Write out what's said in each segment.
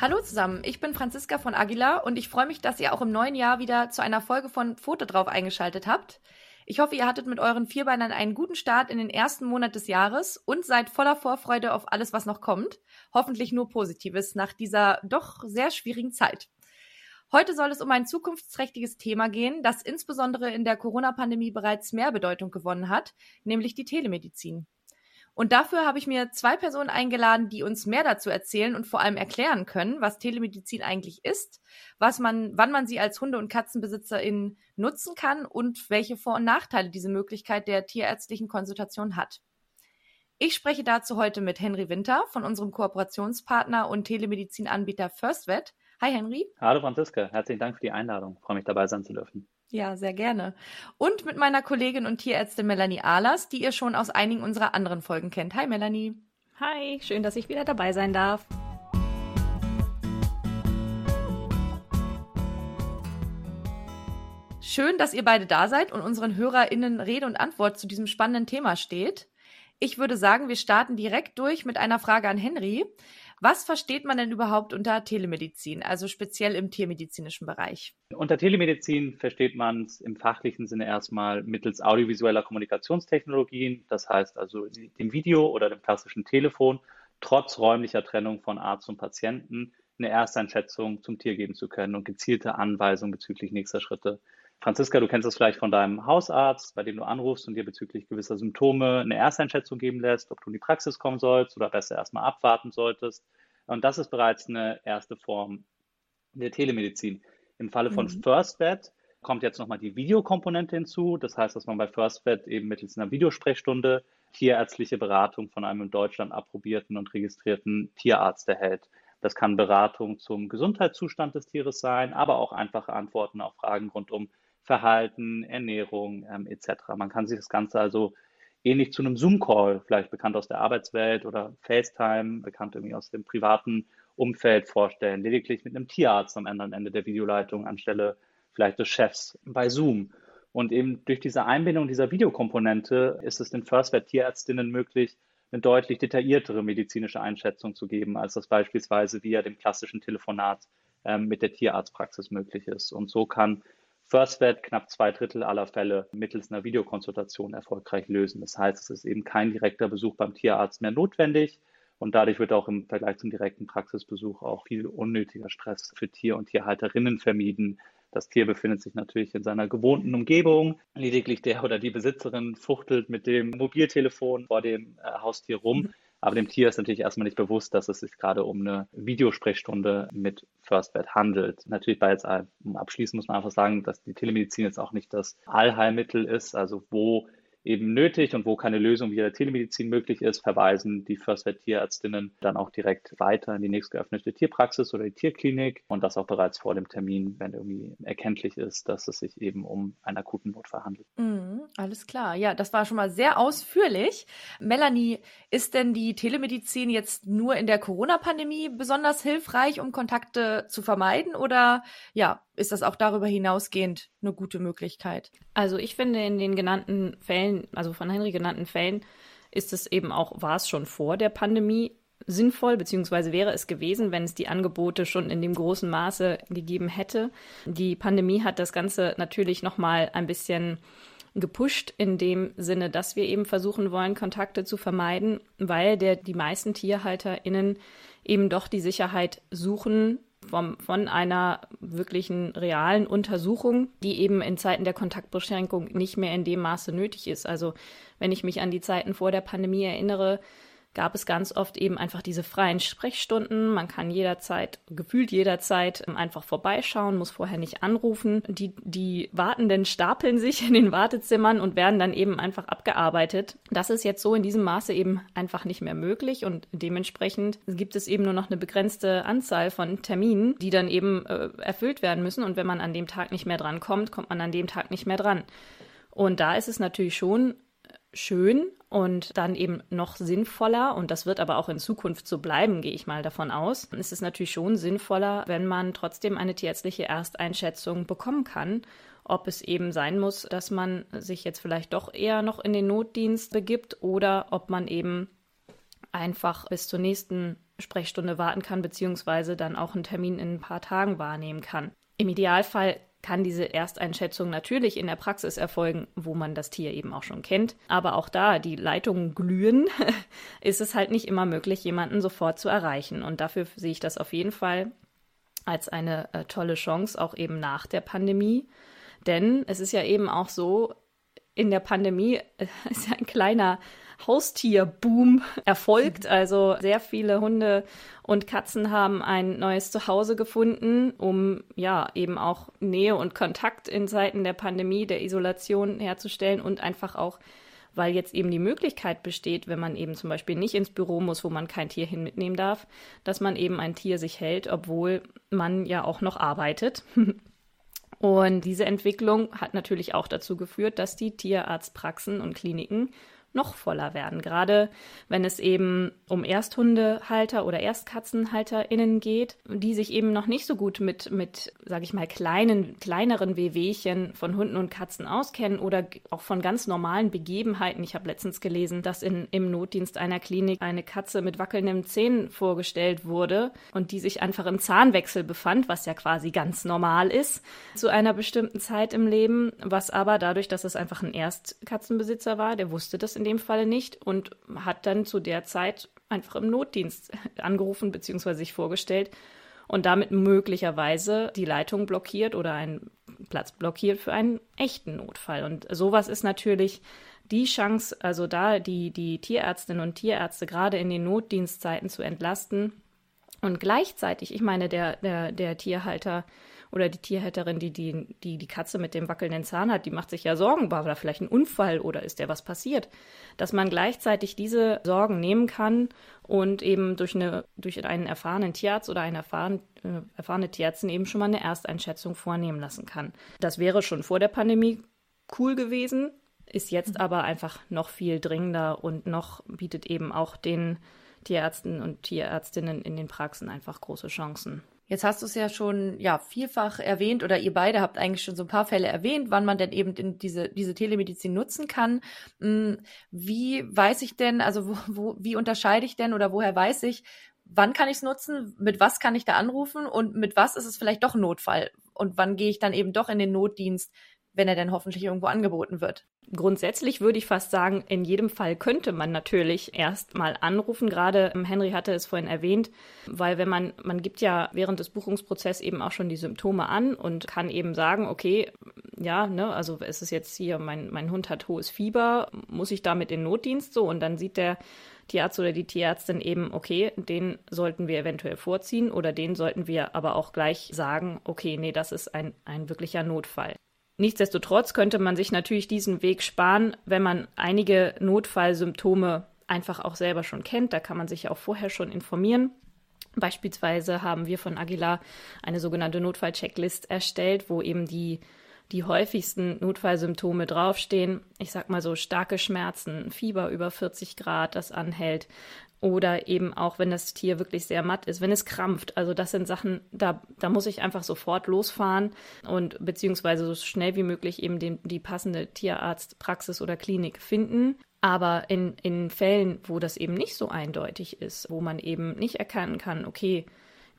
Hallo zusammen, ich bin Franziska von Aguilar und ich freue mich, dass ihr auch im neuen Jahr wieder zu einer Folge von Foto drauf eingeschaltet habt. Ich hoffe, ihr hattet mit euren Vierbeinern einen guten Start in den ersten Monat des Jahres und seid voller Vorfreude auf alles, was noch kommt. Hoffentlich nur Positives nach dieser doch sehr schwierigen Zeit. Heute soll es um ein zukunftsträchtiges Thema gehen, das insbesondere in der Corona-Pandemie bereits mehr Bedeutung gewonnen hat, nämlich die Telemedizin. Und dafür habe ich mir zwei Personen eingeladen, die uns mehr dazu erzählen und vor allem erklären können, was Telemedizin eigentlich ist, was man, wann man sie als Hunde- und Katzenbesitzerin nutzen kann und welche Vor- und Nachteile diese Möglichkeit der tierärztlichen Konsultation hat. Ich spreche dazu heute mit Henry Winter von unserem Kooperationspartner und Telemedizinanbieter FirstVet. Hi Henry. Hallo Franziska, herzlichen Dank für die Einladung. Ich freue mich dabei sein zu dürfen. Ja, sehr gerne. Und mit meiner Kollegin und Tierärztin Melanie Ahlers, die ihr schon aus einigen unserer anderen Folgen kennt. Hi Melanie. Hi, schön, dass ich wieder dabei sein darf. Schön, dass ihr beide da seid und unseren HörerInnen Rede und Antwort zu diesem spannenden Thema steht. Ich würde sagen, wir starten direkt durch mit einer Frage an Henry. Was versteht man denn überhaupt unter Telemedizin, also speziell im tiermedizinischen Bereich? Unter Telemedizin versteht man es im fachlichen Sinne erstmal mittels audiovisueller Kommunikationstechnologien, das heißt also dem Video oder dem klassischen Telefon, trotz räumlicher Trennung von Arzt und Patienten eine Ersteinschätzung zum Tier geben zu können und gezielte Anweisungen bezüglich nächster Schritte. Franziska, du kennst das vielleicht von deinem Hausarzt, bei dem du anrufst und dir bezüglich gewisser Symptome eine Ersteinschätzung geben lässt, ob du in die Praxis kommen sollst oder besser erstmal abwarten solltest. Und das ist bereits eine erste Form der Telemedizin. Im Falle von mhm. FirstVet kommt jetzt nochmal die Videokomponente hinzu. Das heißt, dass man bei FirstVet eben mittels einer Videosprechstunde tierärztliche Beratung von einem in Deutschland approbierten und registrierten Tierarzt erhält. Das kann Beratung zum Gesundheitszustand des Tieres sein, aber auch einfache Antworten auf Fragen rund um Verhalten, Ernährung ähm, etc. Man kann sich das Ganze also ähnlich zu einem Zoom-Call, vielleicht bekannt aus der Arbeitswelt oder FaceTime, bekannt irgendwie aus dem privaten Umfeld vorstellen, lediglich mit einem Tierarzt am anderen Ende der Videoleitung anstelle vielleicht des Chefs bei Zoom. Und eben durch diese Einbindung dieser Videokomponente ist es den FirstVet-Tierärztinnen möglich, eine deutlich detailliertere medizinische Einschätzung zu geben, als das beispielsweise via dem klassischen Telefonat ähm, mit der Tierarztpraxis möglich ist. Und so kann FirstVet knapp zwei Drittel aller Fälle mittels einer Videokonsultation erfolgreich lösen. Das heißt, es ist eben kein direkter Besuch beim Tierarzt mehr notwendig. Und dadurch wird auch im Vergleich zum direkten Praxisbesuch auch viel unnötiger Stress für Tier- und Tierhalterinnen vermieden. Das Tier befindet sich natürlich in seiner gewohnten Umgebung. Lediglich der oder die Besitzerin fuchtelt mit dem Mobiltelefon vor dem äh, Haustier rum. Aber dem Tier ist natürlich erstmal nicht bewusst, dass es sich gerade um eine Videosprechstunde mit FirstVet handelt. Natürlich bei jetzt abschließend muss man einfach sagen, dass die Telemedizin jetzt auch nicht das Allheilmittel ist, also wo eben nötig und wo keine Lösung via der Telemedizin möglich ist, verweisen die Förster-Tierärztinnen dann auch direkt weiter in die nächstgeöffnete Tierpraxis oder die Tierklinik und das auch bereits vor dem Termin, wenn irgendwie erkenntlich ist, dass es sich eben um einen akuten Notfall handelt. Mhm, alles klar. Ja, das war schon mal sehr ausführlich. Melanie, ist denn die Telemedizin jetzt nur in der Corona-Pandemie besonders hilfreich, um Kontakte zu vermeiden oder ja, ist das auch darüber hinausgehend eine gute Möglichkeit? Also ich finde in den genannten Fällen, also von Henry genannten Fällen, ist es eben auch, war es schon vor der Pandemie sinnvoll, beziehungsweise wäre es gewesen, wenn es die Angebote schon in dem großen Maße gegeben hätte. Die Pandemie hat das Ganze natürlich nochmal ein bisschen gepusht in dem Sinne, dass wir eben versuchen wollen, Kontakte zu vermeiden, weil der, die meisten TierhalterInnen eben doch die Sicherheit suchen, vom, von einer wirklichen realen Untersuchung, die eben in Zeiten der Kontaktbeschränkung nicht mehr in dem Maße nötig ist. Also wenn ich mich an die Zeiten vor der Pandemie erinnere, gab es ganz oft eben einfach diese freien Sprechstunden. Man kann jederzeit, gefühlt jederzeit ähm, einfach vorbeischauen, muss vorher nicht anrufen. Die, die Wartenden stapeln sich in den Wartezimmern und werden dann eben einfach abgearbeitet. Das ist jetzt so in diesem Maße eben einfach nicht mehr möglich und dementsprechend gibt es eben nur noch eine begrenzte Anzahl von Terminen, die dann eben äh, erfüllt werden müssen. Und wenn man an dem Tag nicht mehr dran kommt, kommt man an dem Tag nicht mehr dran. Und da ist es natürlich schon schön und dann eben noch sinnvoller, und das wird aber auch in Zukunft so bleiben, gehe ich mal davon aus, ist es natürlich schon sinnvoller, wenn man trotzdem eine tierärztliche Ersteinschätzung bekommen kann, ob es eben sein muss, dass man sich jetzt vielleicht doch eher noch in den Notdienst begibt oder ob man eben einfach bis zur nächsten Sprechstunde warten kann, beziehungsweise dann auch einen Termin in ein paar Tagen wahrnehmen kann. Im Idealfall kann diese Ersteinschätzung natürlich in der Praxis erfolgen, wo man das Tier eben auch schon kennt. Aber auch da die Leitungen glühen, ist es halt nicht immer möglich, jemanden sofort zu erreichen. Und dafür sehe ich das auf jeden Fall als eine äh, tolle Chance, auch eben nach der Pandemie. Denn es ist ja eben auch so, in der Pandemie ist ja ein kleiner Haustierboom erfolgt. Also sehr viele Hunde und Katzen haben ein neues Zuhause gefunden, um ja eben auch Nähe und Kontakt in Zeiten der Pandemie, der Isolation herzustellen und einfach auch weil jetzt eben die Möglichkeit besteht, wenn man eben zum Beispiel nicht ins Büro muss, wo man kein Tier hin mitnehmen darf, dass man eben ein Tier sich hält, obwohl man ja auch noch arbeitet. Und diese Entwicklung hat natürlich auch dazu geführt, dass die Tierarztpraxen und Kliniken noch voller werden. Gerade wenn es eben um Ersthundehalter oder ErstkatzenhalterInnen geht, die sich eben noch nicht so gut mit, mit, sag ich mal, kleinen, kleineren Wehwehchen von Hunden und Katzen auskennen oder auch von ganz normalen Begebenheiten. Ich habe letztens gelesen, dass in, im Notdienst einer Klinik eine Katze mit wackelnden Zähnen vorgestellt wurde und die sich einfach im Zahnwechsel befand, was ja quasi ganz normal ist zu einer bestimmten Zeit im Leben, was aber dadurch, dass es einfach ein Erstkatzenbesitzer war, der wusste das in dem Falle nicht und hat dann zu der Zeit einfach im Notdienst angerufen bzw. sich vorgestellt und damit möglicherweise die Leitung blockiert oder einen Platz blockiert für einen echten Notfall. Und sowas ist natürlich die Chance, also da die, die Tierärztinnen und Tierärzte gerade in den Notdienstzeiten zu entlasten und gleichzeitig, ich meine, der, der, der Tierhalter oder die Tierhälterin, die, die die, die Katze mit dem wackelnden Zahn hat, die macht sich ja Sorgen, war da vielleicht ein Unfall oder ist der was passiert? Dass man gleichzeitig diese Sorgen nehmen kann und eben durch, eine, durch einen erfahrenen Tierarzt oder eine erfahren, äh, erfahrene Tierärztin eben schon mal eine Ersteinschätzung vornehmen lassen kann. Das wäre schon vor der Pandemie cool gewesen, ist jetzt mhm. aber einfach noch viel dringender und noch bietet eben auch den Tierärzten und Tierärztinnen in den Praxen einfach große Chancen. Jetzt hast du es ja schon ja vielfach erwähnt oder ihr beide habt eigentlich schon so ein paar Fälle erwähnt, wann man denn eben in diese diese Telemedizin nutzen kann. Hm, wie weiß ich denn, also wo, wo, wie unterscheide ich denn oder woher weiß ich, wann kann ich es nutzen, mit was kann ich da anrufen und mit was ist es vielleicht doch Notfall und wann gehe ich dann eben doch in den Notdienst, wenn er denn hoffentlich irgendwo angeboten wird. Grundsätzlich würde ich fast sagen, in jedem Fall könnte man natürlich erst mal anrufen. Gerade ähm, Henry hatte es vorhin erwähnt, weil wenn man, man gibt ja während des Buchungsprozesses eben auch schon die Symptome an und kann eben sagen, okay, ja, ne, also es ist jetzt hier, mein, mein Hund hat hohes Fieber, muss ich damit in Notdienst so und dann sieht der Tierarzt oder die Tierärztin eben, okay, den sollten wir eventuell vorziehen oder den sollten wir aber auch gleich sagen, okay, nee, das ist ein, ein wirklicher Notfall. Nichtsdestotrotz könnte man sich natürlich diesen Weg sparen, wenn man einige Notfallsymptome einfach auch selber schon kennt. Da kann man sich auch vorher schon informieren. Beispielsweise haben wir von Aguilar eine sogenannte Notfallchecklist erstellt, wo eben die, die häufigsten Notfallsymptome draufstehen. Ich sag mal so starke Schmerzen, Fieber über 40 Grad, das anhält, oder eben auch, wenn das Tier wirklich sehr matt ist, wenn es krampft. Also das sind Sachen, da, da muss ich einfach sofort losfahren und beziehungsweise so schnell wie möglich eben den, die passende Tierarztpraxis oder Klinik finden. Aber in, in Fällen, wo das eben nicht so eindeutig ist, wo man eben nicht erkennen kann, okay,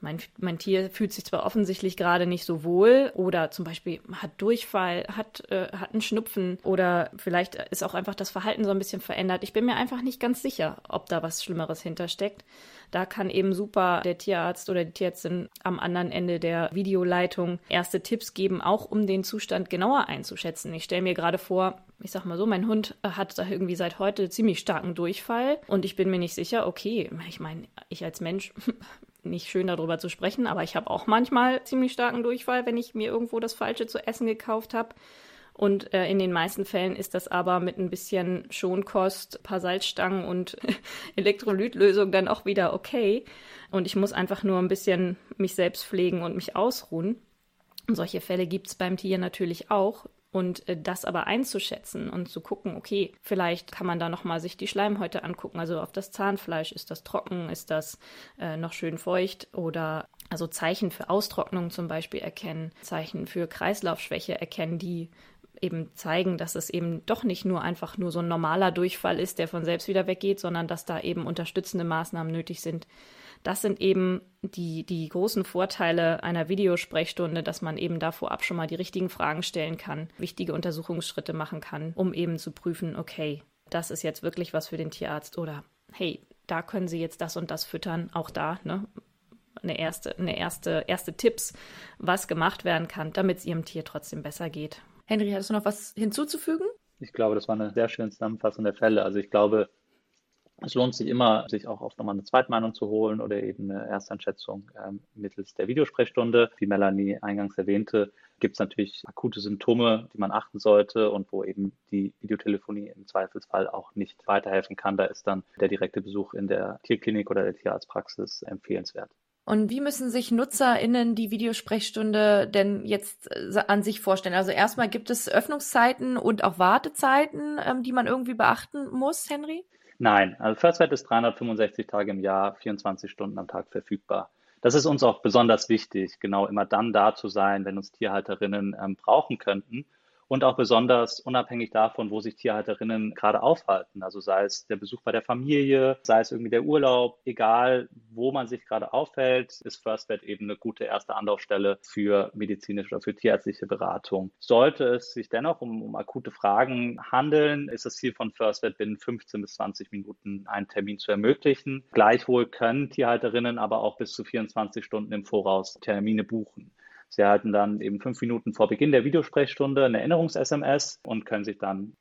mein, mein Tier fühlt sich zwar offensichtlich gerade nicht so wohl oder zum Beispiel hat Durchfall, hat, äh, hat einen Schnupfen oder vielleicht ist auch einfach das Verhalten so ein bisschen verändert. Ich bin mir einfach nicht ganz sicher, ob da was Schlimmeres hintersteckt. Da kann eben super der Tierarzt oder die Tierärztin am anderen Ende der Videoleitung erste Tipps geben, auch um den Zustand genauer einzuschätzen. Ich stelle mir gerade vor, ich sag mal so, mein Hund hat da irgendwie seit heute ziemlich starken Durchfall und ich bin mir nicht sicher, okay, ich meine, ich als Mensch nicht schön darüber zu sprechen, aber ich habe auch manchmal ziemlich starken Durchfall, wenn ich mir irgendwo das Falsche zu essen gekauft habe. Und äh, in den meisten Fällen ist das aber mit ein bisschen Schonkost, paar Salzstangen und Elektrolytlösung dann auch wieder okay. Und ich muss einfach nur ein bisschen mich selbst pflegen und mich ausruhen. Und solche Fälle gibt es beim Tier natürlich auch. Und äh, das aber einzuschätzen und zu gucken, okay, vielleicht kann man da nochmal sich die Schleimhäute angucken, also auf das Zahnfleisch, ist das trocken, ist das äh, noch schön feucht oder also Zeichen für Austrocknung zum Beispiel erkennen, Zeichen für Kreislaufschwäche erkennen, die eben zeigen, dass es eben doch nicht nur einfach nur so ein normaler Durchfall ist, der von selbst wieder weggeht, sondern dass da eben unterstützende Maßnahmen nötig sind, Das sind eben die, die großen Vorteile einer Videosprechstunde, dass man eben da vorab schon mal die richtigen Fragen stellen kann, wichtige Untersuchungsschritte machen kann, um eben zu prüfen, okay, das ist jetzt wirklich was für den Tierarzt oder hey, da können Sie jetzt das und das füttern, auch da, ne? Eine erste, eine erste, erste Tipps, was gemacht werden kann, damit es Ihrem Tier trotzdem besser geht. Henry, hast du noch was hinzuzufügen? Ich glaube, das war eine sehr schöne Zusammenfassung der Fälle. Also ich glaube, es lohnt sich immer, sich auch oft nochmal eine Zweitmeinung zu holen oder eben eine Ersteinschätzung ähm, mittels der Videosprechstunde. Wie Melanie eingangs erwähnte, gibt es natürlich akute Symptome, die man achten sollte und wo eben die Videotelefonie im Zweifelsfall auch nicht weiterhelfen kann. Da ist dann der direkte Besuch in der Tierklinik oder der Tierarztpraxis empfehlenswert. Und wie müssen sich NutzerInnen die Videosprechstunde denn jetzt äh, an sich vorstellen? Also erstmal gibt es Öffnungszeiten und auch Wartezeiten, ähm, die man irgendwie beachten muss, Henry? Nein, also FirstVet ist 365 Tage im Jahr, 24 Stunden am Tag verfügbar. Das ist uns auch besonders wichtig, genau immer dann da zu sein, wenn uns Tierhalterinnen ähm, brauchen könnten und auch besonders unabhängig davon, wo sich Tierhalterinnen gerade aufhalten. Also sei es der Besuch bei der Familie, sei es irgendwie der Urlaub, egal wo man sich gerade aufhält, ist FirstVet eben eine gute erste Anlaufstelle für medizinische oder für tierärztliche Beratung. Sollte es sich dennoch um, um akute Fragen handeln, ist das Ziel von FirstVet binnen 15 bis 20 Minuten einen Termin zu ermöglichen. Gleichwohl können Tierhalterinnen aber auch bis zu 24 Stunden im Voraus Termine buchen. Sie erhalten dann eben fünf Minuten vor Beginn der Videosprechstunde eine Erinnerungs-SMS und können sich dann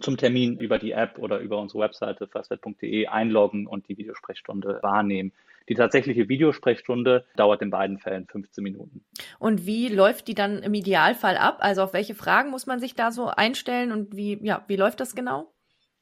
zum Termin über die App oder über unsere Webseite fastwet.de einloggen und die Videosprechstunde wahrnehmen. Die tatsächliche Videosprechstunde dauert in beiden Fällen 15 Minuten. Und wie läuft die dann im Idealfall ab? Also auf welche Fragen muss man sich da so einstellen und wie, ja, wie läuft das genau?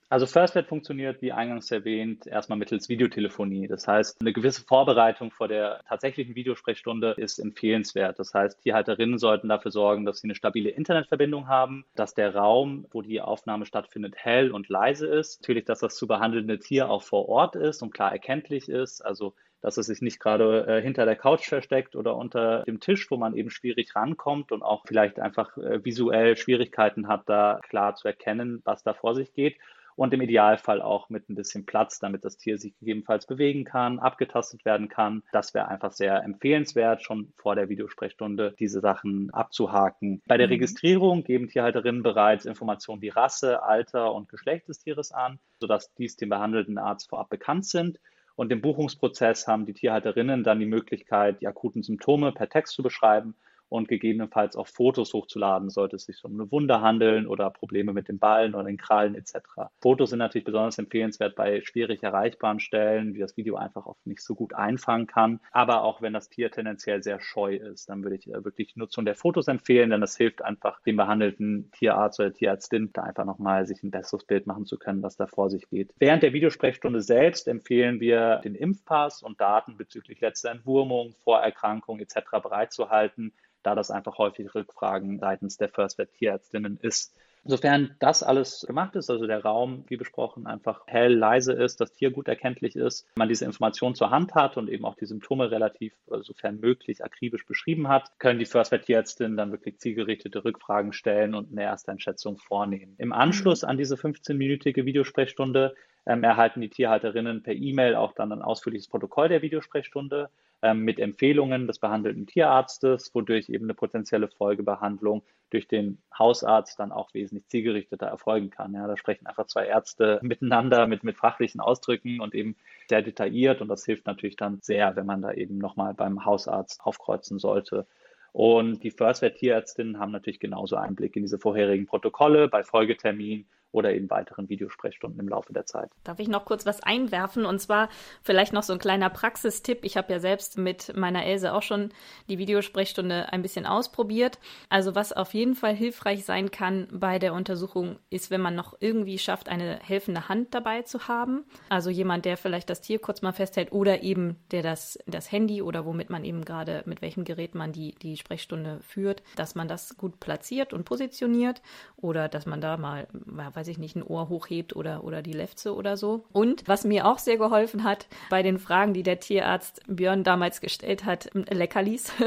Also FirstNet funktioniert, wie eingangs erwähnt, erstmal mittels Videotelefonie. Das heißt, eine gewisse Vorbereitung vor der tatsächlichen Videosprechstunde ist empfehlenswert. Das heißt, Tierhalterinnen sollten dafür sorgen, dass sie eine stabile Internetverbindung haben, dass der Raum, wo die Aufnahme stattfindet, hell und leise ist. Natürlich, dass das zu behandelnde Tier auch vor Ort ist und klar erkenntlich ist. Also dass es sich nicht gerade äh, hinter der Couch versteckt oder unter dem Tisch, wo man eben schwierig rankommt und auch vielleicht einfach äh, visuell Schwierigkeiten hat, da klar zu erkennen, was da vor sich geht und im Idealfall auch mit ein bisschen Platz, damit das Tier sich gegebenenfalls bewegen kann, abgetastet werden kann. Das wäre einfach sehr empfehlenswert, schon vor der Videosprechstunde diese Sachen abzuhaken. Bei der mhm. Registrierung geben Tierhalterinnen bereits Informationen wie Rasse, Alter und Geschlecht des Tieres an, sodass dies dem behandelnden Arzt vorab bekannt sind. Und im Buchungsprozess haben die Tierhalterinnen dann die Möglichkeit, die akuten Symptome per Text zu beschreiben und gegebenenfalls auch Fotos hochzuladen, sollte es sich um eine Wunde handeln oder Probleme mit den Ballen oder den Krallen etc. Fotos sind natürlich besonders empfehlenswert bei schwierig erreichbaren Stellen, wie das Video einfach oft nicht so gut einfangen kann. Aber auch wenn das Tier tendenziell sehr scheu ist, dann würde ich wirklich die Nutzung der Fotos empfehlen, denn das hilft einfach dem behandelten Tierarzt oder Tierärztin, da einfach nochmal sich ein besseres Bild machen zu können, was da vor sich geht. Während der Videosprechstunde selbst empfehlen wir, den Impfpass und Daten bezüglich letzter Entwurmung, Vorerkrankung etc. bereitzuhalten da das einfach häufig Rückfragen seitens der First Vet Tierärztinnen ist. Insofern das alles gemacht ist, also der Raum, wie besprochen, einfach hell, leise ist, das Tier gut erkenntlich ist, man diese Information zur Hand hat und eben auch die Symptome relativ, äh, sofern möglich, akribisch beschrieben hat, können die First Vet Tierärztinnen dann wirklich zielgerichtete Rückfragen stellen und eine Ersteinschätzung vornehmen. Im Anschluss an diese 15-minütige Videosprechstunde ähm, erhalten die Tierhalterinnen per E-Mail auch dann ein ausführliches Protokoll der Videosprechstunde ähm, mit Empfehlungen des behandelten Tierarztes, wodurch eben eine potenzielle Folgebehandlung durch den Hausarzt dann auch wesentlich zielgerichteter erfolgen kann. Ja, da sprechen einfach zwei Ärzte miteinander mit, mit fachlichen Ausdrücken und eben sehr detailliert und das hilft natürlich dann sehr, wenn man da eben nochmal beim Hausarzt aufkreuzen sollte. Und die First Vet Tierärztinnen haben natürlich genauso Einblick in diese vorherigen Protokolle bei Folgetermin oder eben weiteren Videosprechstunden im Laufe der Zeit. Darf ich noch kurz was einwerfen? Und zwar vielleicht noch so ein kleiner Praxistipp. Ich habe ja selbst mit meiner Else auch schon die Videosprechstunde ein bisschen ausprobiert. Also was auf jeden Fall hilfreich sein kann bei der Untersuchung, ist, wenn man noch irgendwie schafft, eine helfende Hand dabei zu haben. Also jemand, der vielleicht das Tier kurz mal festhält oder eben der das, das Handy oder womit man eben gerade, mit welchem Gerät man die, die Sprechstunde führt, dass man das gut platziert und positioniert oder dass man da mal, weiß weiß ich nicht, ein Ohr hochhebt oder, oder die Lefze oder so. Und was mir auch sehr geholfen hat, bei den Fragen, die der Tierarzt Björn damals gestellt hat, Leckerlis.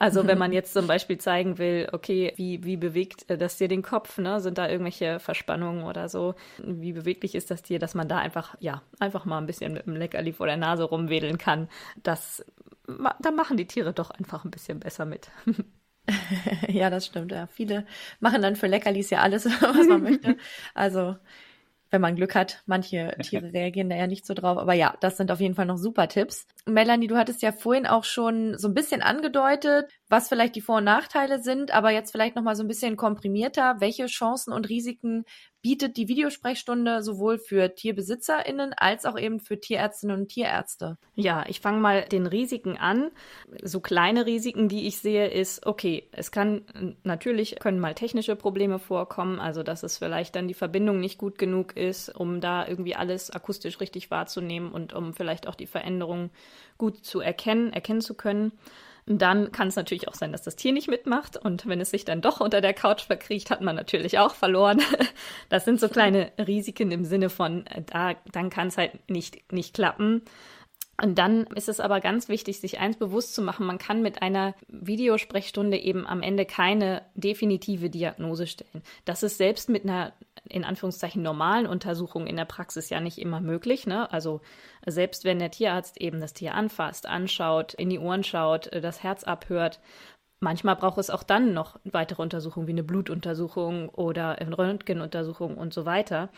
Also wenn man jetzt zum Beispiel zeigen will, okay, wie, wie bewegt das Tier den Kopf, ne? Sind da irgendwelche Verspannungen oder so? Wie beweglich ist das Tier, dass man da einfach, ja, einfach mal ein bisschen mit dem Leckerli vor der Nase rumwedeln kann. Das, da machen die Tiere doch einfach ein bisschen besser mit. ja, das stimmt. Ja. Viele machen dann für Leckerlis ja alles, was man möchte. Also wenn man Glück hat. Manche Tiere reagieren da ja nicht so drauf. Aber ja, das sind auf jeden Fall noch super Tipps. Melanie, du hattest ja vorhin auch schon so ein bisschen angedeutet, was vielleicht die Vor- und Nachteile sind, aber jetzt vielleicht noch mal so ein bisschen komprimierter. Welche Chancen und Risiken bietet die Videosprechstunde sowohl für TierbesitzerInnen als auch eben für Tierärztinnen und Tierärzte? Ja, ich fange mal den Risiken an. So kleine Risiken, die ich sehe, ist, okay, es kann natürlich können mal technische Probleme vorkommen, also dass es vielleicht dann die Verbindung nicht gut genug ist, um da irgendwie alles akustisch richtig wahrzunehmen und um vielleicht auch die Veränderungen gut zu erkennen, erkennen zu können. Dann kann es natürlich auch sein, dass das Tier nicht mitmacht. Und wenn es sich dann doch unter der Couch verkriecht, hat man natürlich auch verloren. Das sind so kleine Risiken im Sinne von, äh, da, dann kann es halt nicht, nicht klappen. Und dann ist es aber ganz wichtig, sich eins bewusst zu machen, man kann mit einer Videosprechstunde eben am Ende keine definitive Diagnose stellen. Das ist selbst mit einer in Anführungszeichen normalen Untersuchungen in der Praxis ja nicht immer möglich. Ne? Also selbst wenn der Tierarzt eben das Tier anfasst, anschaut, in die Ohren schaut, äh, das Herz abhört, manchmal braucht es auch dann noch weitere Untersuchungen wie eine Blutuntersuchung oder eine Röntgenuntersuchung und so weiter.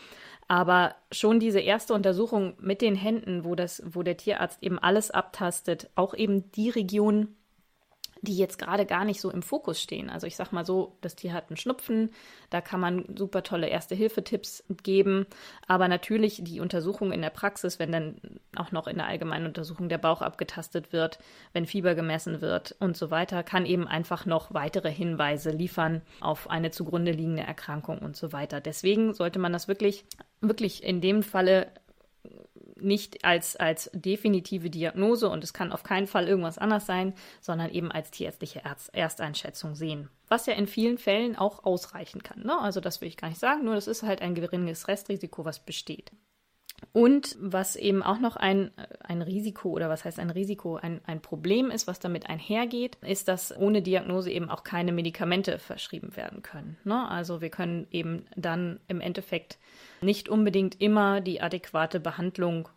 Aber schon diese erste Untersuchung mit den Händen, wo das, wo der Tierarzt eben alles abtastet, auch eben die Region die jetzt gerade gar nicht so im Fokus stehen. Also ich sag mal so, das Tier hat einen Schnupfen, da kann man super tolle Erste-Hilfe-Tipps geben, aber natürlich die Untersuchung in der Praxis, wenn dann auch noch in der allgemeinen Untersuchung der Bauch abgetastet wird, wenn Fieber gemessen wird und so weiter, kann eben einfach noch weitere Hinweise liefern auf eine zugrunde liegende Erkrankung und so weiter. Deswegen sollte man das wirklich, wirklich in dem Falle nicht als, als definitive Diagnose und es kann auf keinen Fall irgendwas anders sein, sondern eben als tierärztliche Erst Ersteinschätzung sehen. Was ja in vielen Fällen auch ausreichen kann. Ne? Also das will ich gar nicht sagen, nur das ist halt ein geringes Restrisiko, was besteht. Und was eben auch noch ein, ein Risiko oder was heißt ein Risiko, ein, ein Problem ist, was damit einhergeht, ist, dass ohne Diagnose eben auch keine Medikamente verschrieben werden können. Ne? Also wir können eben dann im Endeffekt nicht unbedingt immer die adäquate Behandlung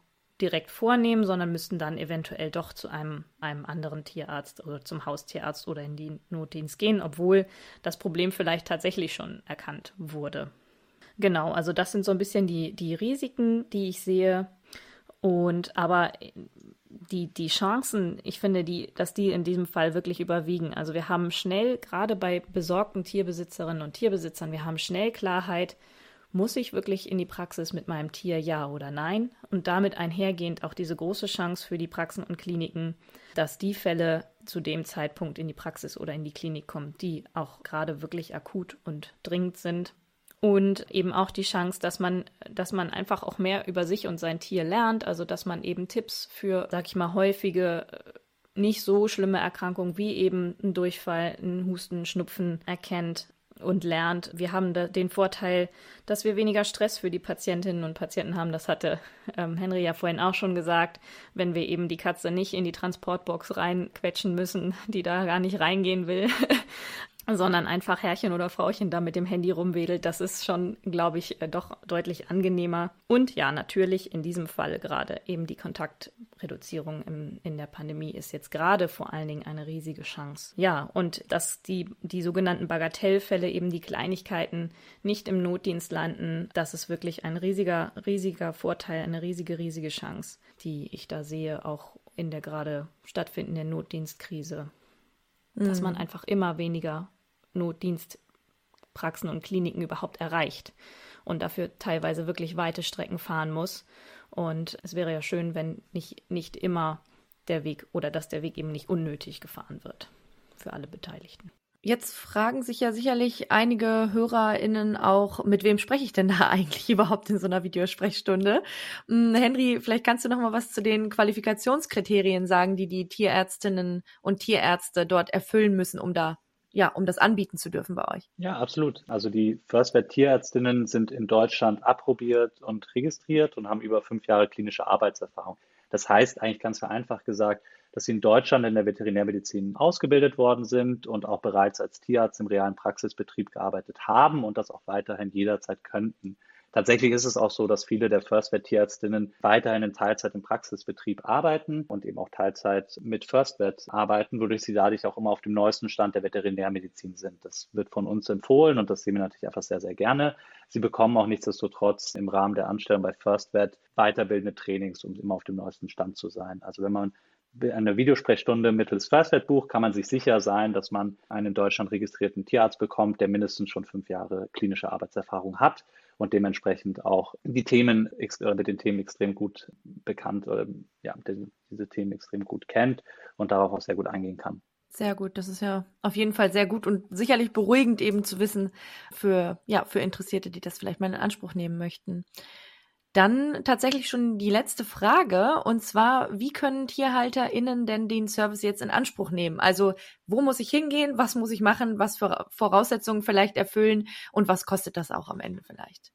direkt vornehmen, sondern müssten dann eventuell doch zu einem, einem anderen Tierarzt oder zum Haustierarzt oder in den Notdienst gehen, obwohl das Problem vielleicht tatsächlich schon erkannt wurde. Genau, also das sind so ein bisschen die, die Risiken, die ich sehe. Und aber die, die Chancen, ich finde, die, dass die in diesem Fall wirklich überwiegen. Also wir haben schnell, gerade bei besorgten Tierbesitzerinnen und Tierbesitzern, wir haben schnell Klarheit, muss ich wirklich in die Praxis mit meinem Tier, ja oder nein? Und damit einhergehend auch diese große Chance für die Praxen und Kliniken, dass die Fälle zu dem Zeitpunkt in die Praxis oder in die Klinik kommen, die auch gerade wirklich akut und dringend sind. Und eben auch die Chance, dass man, dass man einfach auch mehr über sich und sein Tier lernt, also dass man eben Tipps für, sag ich mal, häufige nicht so schlimme Erkrankungen wie eben ein Durchfall, ein Husten, Schnupfen erkennt, und lernt. Wir haben den Vorteil, dass wir weniger Stress für die Patientinnen und Patienten haben. Das hatte ähm, Henry ja vorhin auch schon gesagt. Wenn wir eben die Katze nicht in die Transportbox reinquetschen müssen, die da gar nicht reingehen will, sondern einfach Herrchen oder Frauchen da mit dem Handy rumwedelt. Das ist schon, glaube ich, äh, doch deutlich angenehmer. Und ja, natürlich in diesem Fall gerade eben die Kontaktreduzierung im, in der Pandemie ist jetzt gerade vor allen Dingen eine riesige Chance. Ja, und dass die, die sogenannten Bagatellfälle, eben die Kleinigkeiten nicht im Notdienst landen, das ist wirklich ein riesiger, riesiger Vorteil, eine riesige, riesige Chance, die ich da sehe, auch in der gerade stattfindenden Notdienstkrise dass man mhm. einfach immer weniger Notdienstpraxen und Kliniken überhaupt erreicht und dafür teilweise wirklich weite Strecken fahren muss. Und es wäre ja schön, wenn nicht, nicht immer der Weg oder dass der Weg eben nicht unnötig gefahren wird für alle Beteiligten. Jetzt fragen sich ja sicherlich einige HörerInnen auch, mit wem spreche ich denn da eigentlich überhaupt in so einer Videosprechstunde? Hm, Henry, vielleicht kannst du noch mal was zu den Qualifikationskriterien sagen, die die Tierärztinnen und Tierärzte dort erfüllen müssen, um da ja, um das anbieten zu dürfen bei euch? Ja, absolut. Also die Firstvet Tierärztinnen sind in Deutschland approbiert und registriert und haben über fünf Jahre klinische Arbeitserfahrung. Das heißt eigentlich ganz vereinfacht gesagt, dass sie in Deutschland in der Veterinärmedizin ausgebildet worden sind und auch bereits als Tierarzt im realen Praxisbetrieb gearbeitet haben und das auch weiterhin jederzeit könnten. Tatsächlich ist es auch so, dass viele der Firstvet-Tierärztinnen weiterhin in Teilzeit im Praxisbetrieb arbeiten und eben auch Teilzeit mit Firstvet arbeiten, wodurch sie dadurch auch immer auf dem neuesten Stand der Veterinärmedizin sind. Das wird von uns empfohlen und das sehen wir natürlich einfach sehr, sehr gerne. Sie bekommen auch nichtsdestotrotz im Rahmen der Anstellung bei Firstvet weiterbildende Trainings, um immer auf dem neuesten Stand zu sein. Also wenn man eine Videosprechstunde mittels Firstvet bucht, kann man sich sicher sein, dass man einen in Deutschland registrierten Tierarzt bekommt, der mindestens schon fünf Jahre klinische Arbeitserfahrung hat und dementsprechend auch die Themen mit den Themen extrem gut bekannt oder ja, diese Themen extrem gut kennt und darauf auch sehr gut eingehen kann. Sehr gut, das ist ja auf jeden Fall sehr gut und sicherlich beruhigend eben zu wissen für ja, für Interessierte, die das vielleicht mal in Anspruch nehmen möchten. Dann tatsächlich schon die letzte Frage, und zwar, wie können TierhalterInnen denn den Service jetzt in Anspruch nehmen? Also, wo muss ich hingehen? Was muss ich machen? Was für Voraussetzungen vielleicht erfüllen? Und was kostet das auch am Ende vielleicht?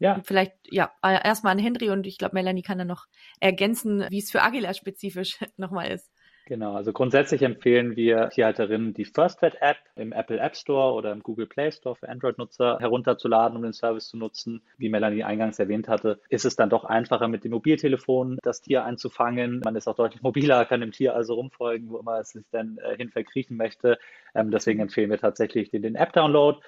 Ja. Und vielleicht, ja, erstmal an Henry und ich glaube, Melanie kann dann noch ergänzen, wie es für Agila spezifisch nochmal ist. Genau, also grundsätzlich empfehlen wir Tierhalterinnen, die FirstVet-App im Apple App Store oder im Google Play Store für Android-Nutzer herunterzuladen, um den Service zu nutzen. Wie Melanie eingangs erwähnt hatte, ist es dann doch einfacher mit dem Mobiltelefon das Tier einzufangen. Man ist auch deutlich mobiler, kann dem Tier also rumfolgen, wo immer es sich dann äh, hin verkriechen möchte. Ähm, deswegen empfehlen wir tatsächlich den, den App-Download.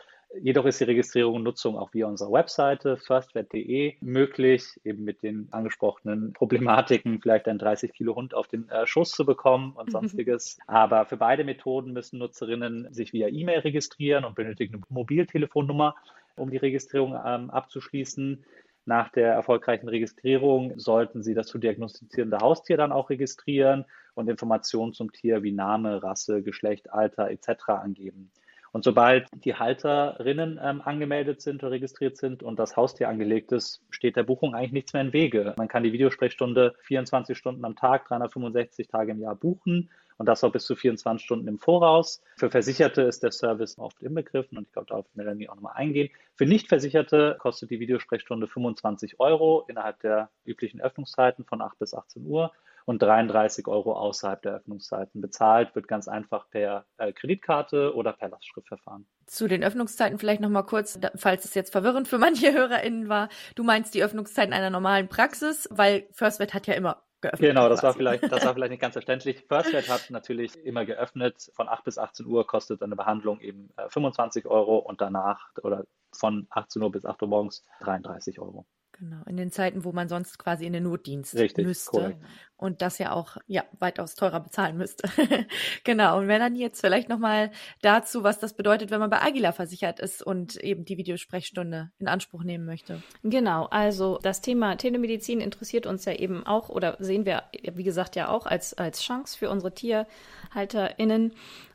Jedoch ist die Registrierung und Nutzung auch via unserer Webseite firstvet.de möglich, eben mit den angesprochenen Problematiken, vielleicht einen 30 Kilo Hund auf den äh, Schoß zu bekommen und sonstiges. Aber für beide Methoden müssen Nutzerinnen sich via E-Mail registrieren und benötigen eine Mobiltelefonnummer, um die Registrierung ähm, abzuschließen. Nach der erfolgreichen Registrierung sollten Sie das zu diagnostizierende Haustier dann auch registrieren und Informationen zum Tier wie Name, Rasse, Geschlecht, Alter etc. angeben. Und sobald die Halterinnen ähm, angemeldet sind oder registriert sind und das Haustier angelegt ist, steht der Buchung eigentlich nichts mehr im Wege. Man kann die Videosprechstunde 24 Stunden am Tag, 365 Tage im Jahr buchen und das auch bis zu 24 Stunden im Voraus. Für Versicherte ist der Service oft inbegriffen und ich glaube, darauf wird Melanie auch nochmal eingehen. Für Nichtversicherte kostet die Videosprechstunde 25 Euro innerhalb der üblichen Öffnungszeiten von 8 bis 18 Uhr und 33 Euro außerhalb der Öffnungszeiten. Bezahlt wird ganz einfach per äh, Kreditkarte oder per Lastschriftverfahren. Zu den Öffnungszeiten vielleicht nochmal kurz, falls es jetzt verwirrend für manche HörerInnen war. Du meinst die Öffnungszeiten einer normalen Praxis, weil FirstVet hat ja immer geöffnet. Genau, das war vielleicht, das war vielleicht nicht ganz verständlich. FirstVet hat natürlich immer geöffnet. Von 8 bis 18 Uhr kostet eine Behandlung eben 25 äh, Euro und danach oder von 18 Uhr bis 8 Uhr morgens 33 Euro. Genau, in den Zeiten, wo man sonst quasi in den Notdienst Richtig, müsste korrekt. und das ja auch ja weitaus teurer bezahlen müsste. genau. Und Melanie jetzt vielleicht nochmal dazu, was das bedeutet, wenn man bei Agila versichert ist und eben die Videosprechstunde in Anspruch nehmen möchte. Genau. Also das Thema Telemedizin interessiert uns ja eben auch oder sehen wir wie gesagt ja auch als als Chance für unsere TierhalterInnen.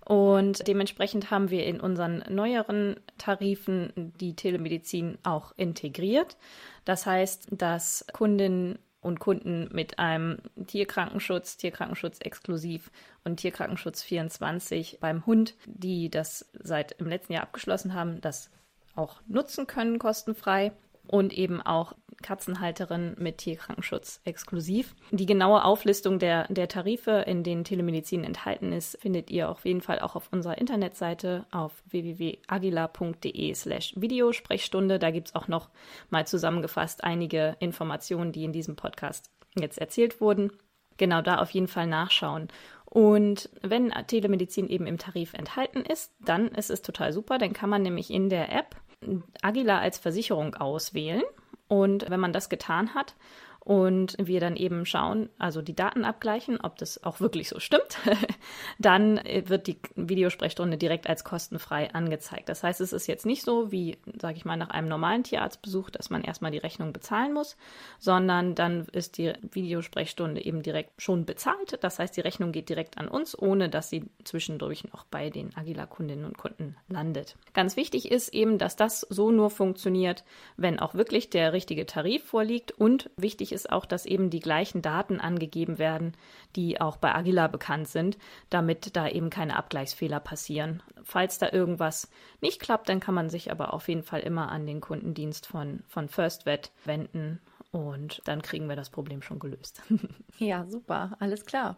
Und dementsprechend haben wir in unseren neueren Tarifen die Telemedizin auch integriert. Das heißt, dass Kundinnen und Kunden mit einem Tierkrankenschutz, Tierkrankenschutz exklusiv und Tierkrankenschutz 24 beim Hund, die das seit im letzten Jahr abgeschlossen haben, das auch nutzen können kostenfrei und eben auch Katzenhalterin mit Tierkrankenschutz exklusiv. Die genaue Auflistung der, der Tarife, in denen Telemedizin enthalten ist, findet ihr auf jeden Fall auch auf unserer Internetseite auf www.agila.de slash Videosprechstunde. Da gibt es auch noch mal zusammengefasst einige Informationen, die in diesem Podcast jetzt erzählt wurden. Genau da auf jeden Fall nachschauen. Und wenn Telemedizin eben im Tarif enthalten ist, dann ist es total super. Dann kann man nämlich in der App Agila als Versicherung auswählen. Und wenn man das getan hat und wir dann eben schauen, also die Daten abgleichen, ob das auch wirklich so stimmt, dann äh, wird die Videosprechstunde direkt als kostenfrei angezeigt. Das heißt, es ist jetzt nicht so wie, sage ich mal, nach einem normalen Tierarztbesuch, dass man erstmal die Rechnung bezahlen muss, sondern dann ist die Videosprechstunde eben direkt schon bezahlt. Das heißt, die Rechnung geht direkt an uns, ohne dass sie zwischendurch noch bei den Agila-Kundinnen und Kunden landet. Ganz wichtig ist eben, dass das so nur funktioniert, wenn auch wirklich der richtige Tarif vorliegt und wichtig ist, ist auch, dass eben die gleichen Daten angegeben werden, die auch bei Agila bekannt sind, damit da eben keine Abgleichsfehler passieren. Falls da irgendwas nicht klappt, dann kann man sich aber auf jeden Fall immer an den Kundendienst von, von FirstVet wenden und dann kriegen wir das Problem schon gelöst. ja, super, alles klar.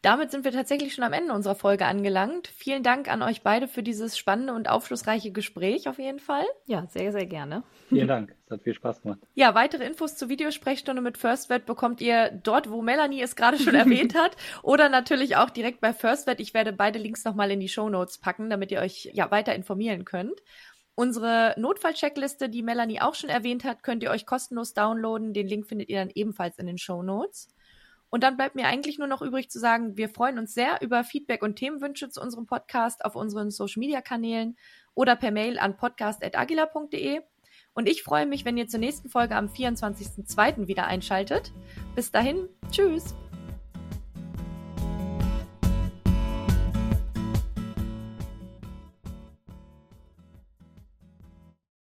Damit sind wir tatsächlich schon am Ende unserer Folge angelangt. Vielen Dank an euch beide für dieses spannende und aufschlussreiche Gespräch auf jeden Fall. Ja, sehr, sehr gerne. Vielen Dank. Es hat viel Spaß gemacht. Ja, weitere Infos zur Videosprechstunde mit FirstVet bekommt ihr dort, wo Melanie es gerade schon erwähnt hat. Oder natürlich auch direkt bei FirstVet. Ich werde beide Links nochmal in die Show Notes packen, damit ihr euch ja weiter informieren könnt. Unsere Notfallcheckliste, die Melanie auch schon erwähnt hat, könnt ihr euch kostenlos downloaden. Den Link findet ihr dann ebenfalls in den Show Notes. Und dann bleibt mir eigentlich nur noch übrig zu sagen, wir freuen uns sehr über Feedback und Themenwünsche zu unserem Podcast auf unseren Social Media Kanälen oder per Mail an podcast.agila.de. Und ich freue mich, wenn ihr zur nächsten Folge am 24.02. wieder einschaltet. Bis dahin, tschüss!